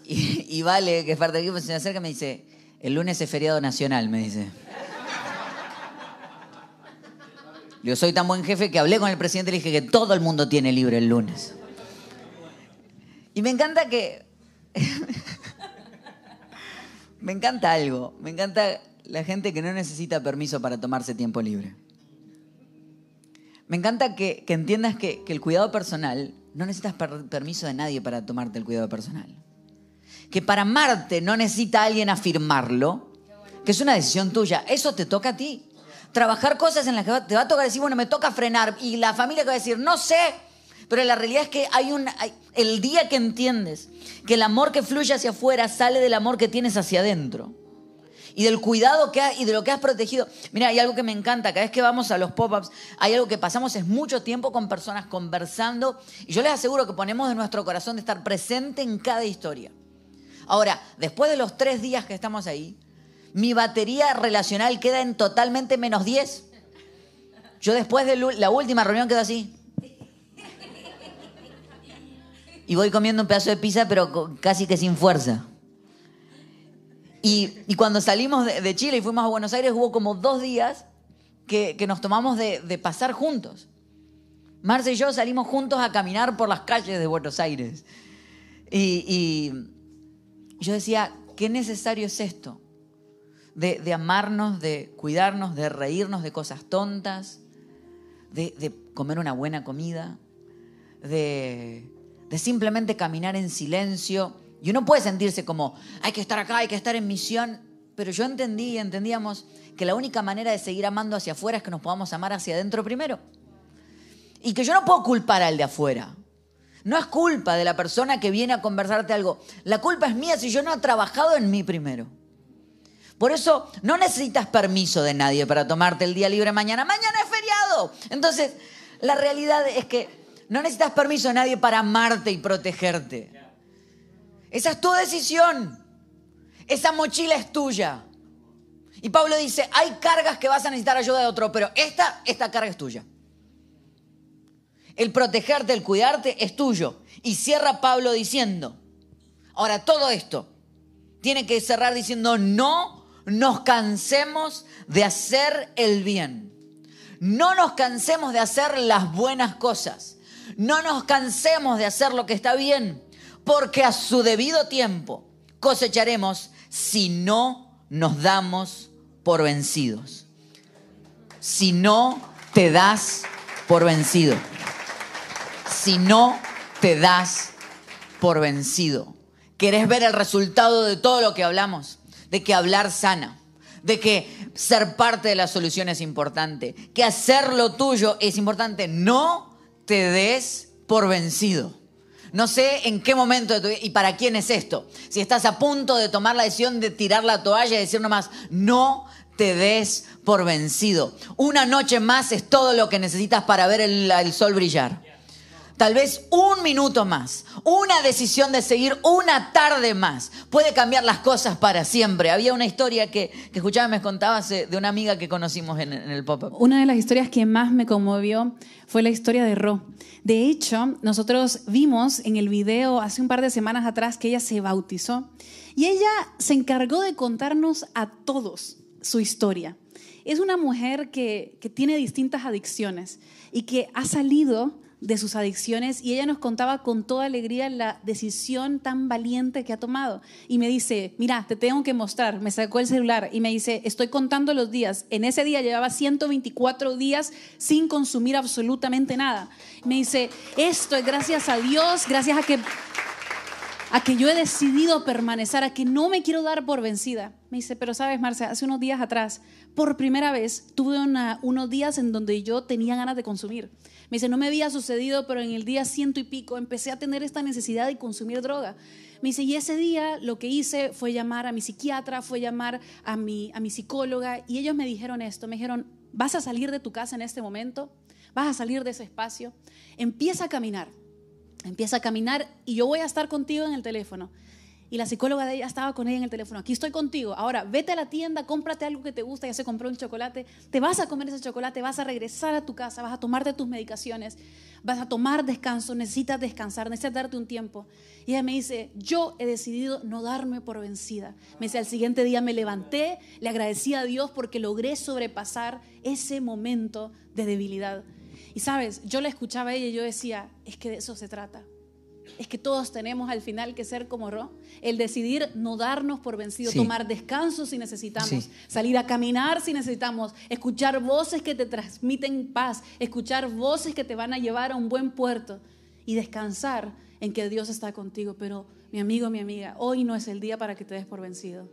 Y, y Vale, que es parte del equipo, se me acerca y me dice, el lunes es feriado nacional, me dice. Le digo, soy tan buen jefe que hablé con el presidente y le dije que todo el mundo tiene libre el lunes. Y me encanta que... me encanta algo. Me encanta la gente que no necesita permiso para tomarse tiempo libre. Me encanta que, que entiendas que, que el cuidado personal no necesitas per- permiso de nadie para tomarte el cuidado personal. Que para amarte no necesita alguien afirmarlo, que es una decisión tuya. Eso te toca a ti. Trabajar cosas en las que te va a tocar decir, bueno, me toca frenar. Y la familia que va a decir, no sé. Pero la realidad es que hay un. el día que entiendes que el amor que fluye hacia afuera sale del amor que tienes hacia adentro y del cuidado que ha- y de lo que has protegido. Mira, hay algo que me encanta, cada vez que vamos a los pop-ups, hay algo que pasamos es mucho tiempo con personas conversando y yo les aseguro que ponemos de nuestro corazón de estar presente en cada historia. Ahora, después de los tres días que estamos ahí, mi batería relacional queda en totalmente menos 10. Yo después de la última reunión quedo así. Y voy comiendo un pedazo de pizza, pero casi que sin fuerza. Y, y cuando salimos de, Chile y fuimos a Buenos Aires, hubo como dos días que, que nos tomamos de, pasar juntos. Marce y yo salimos juntos a caminar por las calles de Buenos Aires. Y, y yo decía, qué necesario es esto. De, de amarnos, de cuidarnos, de reírnos de cosas tontas, de comer una buena comida, de, de simplemente caminar en silencio. Y uno puede sentirse como, hay que estar acá, hay que estar en misión. Pero yo entendí y entendíamos que la única manera de seguir amando hacia afuera es que nos podamos amar hacia adentro primero. Y que yo no puedo culpar al de afuera. No es culpa de la persona que viene a conversarte algo. La culpa es mía si yo no he trabajado en mí primero. Por eso no necesitas permiso de nadie para tomarte el día libre mañana. Mañana es feriado. Entonces, la realidad es que no necesitas permiso de nadie para amarte y protegerte. Esa es tu decisión. Esa mochila es tuya. Y Pablo dice, hay cargas que vas a necesitar ayuda de otro, pero esta, esta carga es tuya. El protegerte, el cuidarte es tuyo. Y cierra Pablo diciendo, ahora todo esto tiene que cerrar diciendo, no nos cansemos de hacer el bien. No nos cansemos de hacer las buenas cosas. No nos cansemos de hacer lo que está bien, porque a su debido tiempo cosecharemos si no nos damos por vencidos. Si no te das por vencido si no te das por vencido. ¿Querés ver el resultado de todo lo que hablamos? De que hablar sana, de que ser parte de la solución es importante, que hacer lo tuyo es importante. No te des por vencido. No sé en qué momento de tu vida y para quién es esto. Si estás a punto de tomar la decisión de tirar la toalla y decir nomás, no te des por vencido. Una noche más es todo lo que necesitas para ver el, el sol brillar tal vez un minuto más, una decisión de seguir una tarde más, puede cambiar las cosas para siempre. Había una historia que, que escuchaba, me contabas de una amiga que conocimos en, el pop-up. Una de las historias que más me conmovió fue la historia de Ro. De hecho, nosotros vimos en el video hace un par de semanas atrás que ella se bautizó y ella se encargó de contarnos a todos su historia. Es una mujer que, que tiene distintas adicciones y que ha salido de sus adicciones y ella nos contaba con toda alegría la decisión tan valiente que ha tomado. Y me dice, mira, te tengo que mostrar. Me sacó el celular y me dice, estoy contando los días. En ese día llevaba 124 días sin consumir absolutamente nada. Me dice, esto es gracias a Dios, gracias a que a que yo he decidido permanecer, a que no me quiero dar por vencida. Me dice, pero sabes, Marcia, hace unos días atrás, por primera vez, tuve unos días en donde yo tenía ganas de consumir. Me dice, no me había sucedido, pero en el día ciento y pico empecé a tener esta necesidad de consumir droga. Me dice, y ese día lo que hice fue llamar a mi psiquiatra, fue llamar a mi, a mi psicóloga, y ellos me dijeron esto, me dijeron, vas a salir de tu casa en este momento, vas a salir de ese espacio, empieza a caminar, empieza a caminar y yo voy a estar contigo en el teléfono y la psicóloga de ella estaba con ella en el teléfono. Aquí estoy contigo. Ahora, vete a la tienda, cómprate algo que te gusta. Ya se compró un chocolate. Te vas a comer ese chocolate, vas a regresar a tu casa, vas a tomarte tus medicaciones, vas a tomar descanso. Necesitas descansar, necesitas darte un tiempo. Y ella me dice, yo he decidido no darme por vencida. Me dice, al siguiente día me levanté, le agradecí a Dios porque logré sobrepasar ese momento de debilidad. Y sabes, yo la escuchaba a ella y yo decía, es que de eso se trata es que todos tenemos al final que ser como Ro, el decidir no darnos por vencido, tomar descanso si necesitamos, salir a caminar si necesitamos, escuchar voces que te transmiten paz, escuchar voces que te van a llevar a un buen puerto y descansar en que Dios está contigo. Pero mi amigo, mi amiga, hoy no es el día para que te des por vencido.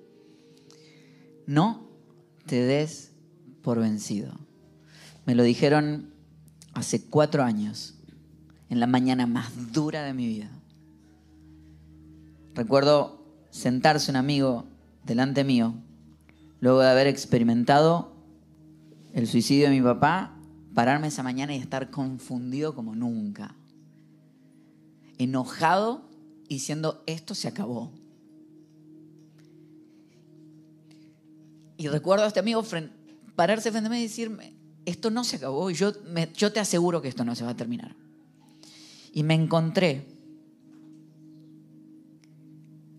No te des por vencido. Me lo dijeron hace cuatro años en la mañana más dura de mi vida. Recuerdo sentarse un amigo delante mío, luego de haber experimentado el suicidio de mi papá, pararme esa mañana y estar confundido como nunca, enojado y diciendo, esto se acabó. Y recuerdo a este amigo pararse frente a mí y decirme, esto no se acabó y yo, yo te aseguro que esto no se va a terminar y me encontré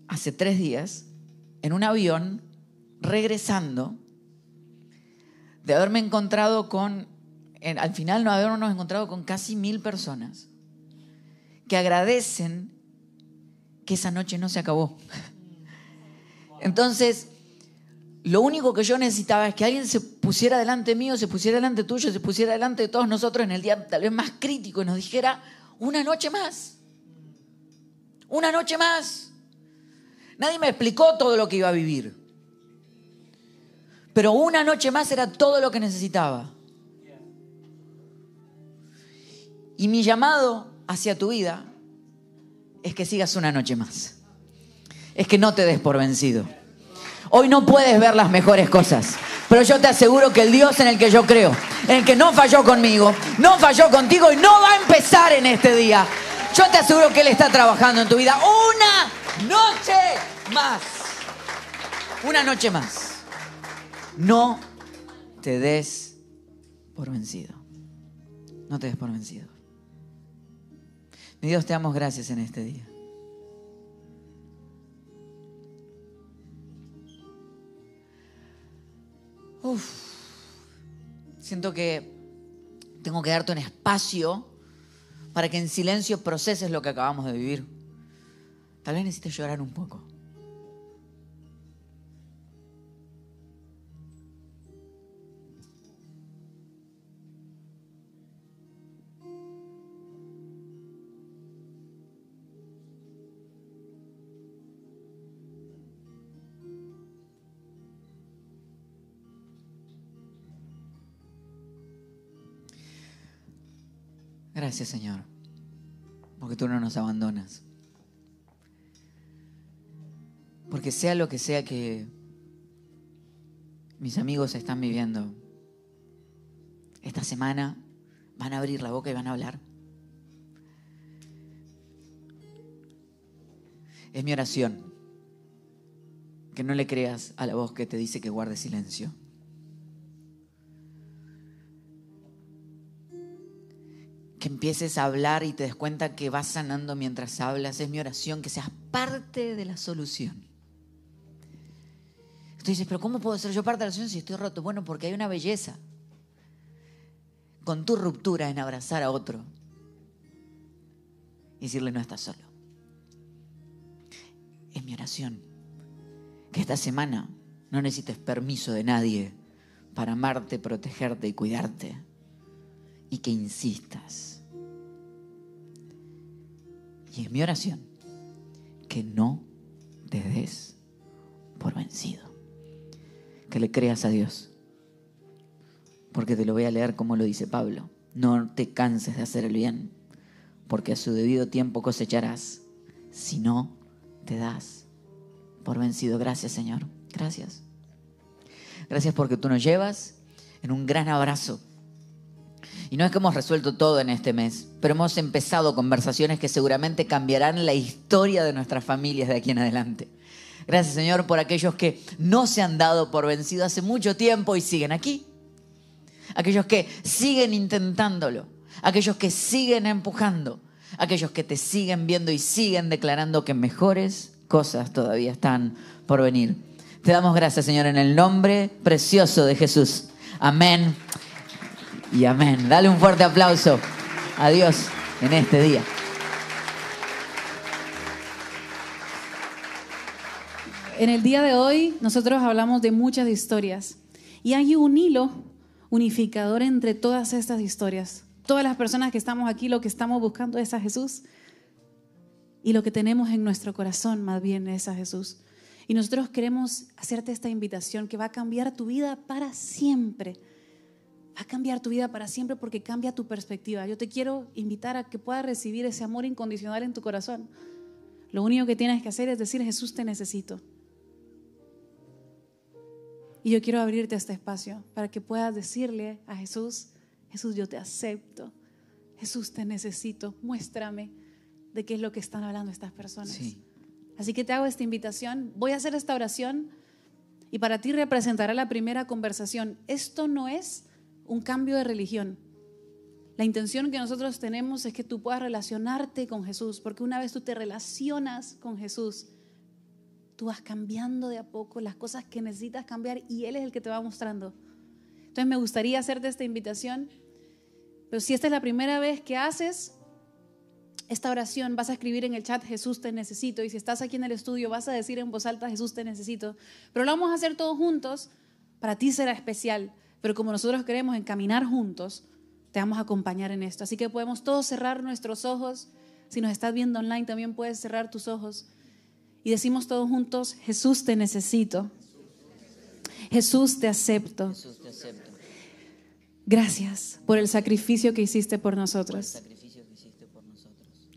hace tres días en un avión regresando de haberme encontrado con, al final no habernos encontrado con casi mil personas que agradecen que esa noche no se acabó. Entonces, lo único que yo necesitaba es que alguien se pusiera delante mío, se pusiera delante tuyo, se pusiera delante de todos nosotros en el día tal vez más crítico y nos dijera, una noche más. Una noche más. Nadie me explicó todo lo que iba a vivir. Pero una noche más era todo lo que necesitaba. Y mi llamado hacia tu vida es que sigas una noche más. Es que no te des por vencido. Hoy no puedes ver las mejores cosas, pero yo te aseguro que el Dios en el que yo creo, en el que no falló conmigo, no falló contigo y no va a empezar en este día. Yo te aseguro que Él está trabajando en tu vida una noche más. Una noche más. No te des por vencido. No te des por vencido. Mi Dios, te damos gracias en este día. Uf. Siento que tengo que darte un espacio para que en silencio proceses lo que acabamos de vivir. Tal vez necesites llorar un poco. Gracias, Señor, porque tú no nos abandonas. Porque sea lo que sea que mis amigos están viviendo, esta semana van a abrir la boca y van a hablar. Es mi oración que no le creas a la voz que te dice que guarde silencio. Que empieces a hablar y te des cuenta que vas sanando mientras hablas. Es mi oración que seas parte de la solución. Tú dices, pero ¿cómo puedo ser yo parte de la solución si estoy roto? Bueno, porque hay una belleza con tu ruptura en abrazar a otro y decirle, no estás solo. Es mi oración que esta semana no necesites permiso de nadie para amarte, protegerte y cuidarte y que insistas. Y es mi oración que no te des por vencido. Que le creas a Dios. Porque te lo voy a leer como lo dice Pablo. No te canses de hacer el bien, porque a su debido tiempo cosecharás si no te das por vencido. Gracias Señor. Gracias. Gracias porque tú nos llevas en un gran abrazo y no es que hemos resuelto todo en este mes, pero hemos empezado conversaciones que seguramente cambiarán la historia de nuestras familias de aquí en adelante. Gracias Señor por aquellos que no se han dado por vencido hace mucho tiempo y siguen aquí. Aquellos que siguen intentándolo. Aquellos que siguen empujando. Aquellos que te siguen viendo y siguen declarando que mejores cosas todavía están por venir. Te damos gracias Señor en el nombre precioso de Jesús. Amén y amén. Dale un fuerte aplauso a Dios en este día. En el día de hoy nosotros hablamos de muchas historias y hay un hilo unificador entre todas estas historias. Todas las personas que estamos aquí lo que estamos buscando es a Jesús y lo que tenemos en nuestro corazón más bien es a Jesús. Y nosotros queremos hacerte esta invitación que va a cambiar tu vida para siempre va a cambiar tu vida para siempre porque cambia tu perspectiva. Yo te quiero invitar a que puedas recibir ese amor incondicional en tu corazón. Lo único que tienes que hacer es decir, Jesús, te necesito. Y yo quiero abrirte este espacio para que puedas decirle a Jesús, Jesús, yo te acepto. Jesús, te necesito. Muéstrame de qué es lo que están hablando estas personas. Así que te hago esta invitación. Voy a hacer esta oración y para ti representará la primera conversación. Esto no es un cambio de religión. La intención que nosotros tenemos es que tú puedas relacionarte con Jesús, porque una vez tú te relacionas con Jesús, tú vas cambiando de a poco las cosas que necesitas cambiar y Él es el que te va mostrando. Entonces me gustaría hacerte esta invitación, pero si esta es la primera vez que haces esta oración, vas a escribir en el chat Jesús te necesito y si estás aquí en el estudio vas a decir en voz alta Jesús te necesito, pero lo vamos a hacer todos juntos, para ti será especial. Pero como nosotros queremos encaminar juntos, te vamos a acompañar en esto. Así que podemos todos cerrar nuestros ojos. Si nos estás viendo online, también puedes cerrar tus ojos. Y decimos todos juntos, Jesús te necesito. Jesús, te acepto. Jesús, te acepto. Gracias por el sacrificio que hiciste por nosotros. sacrificio que hiciste por nosotros.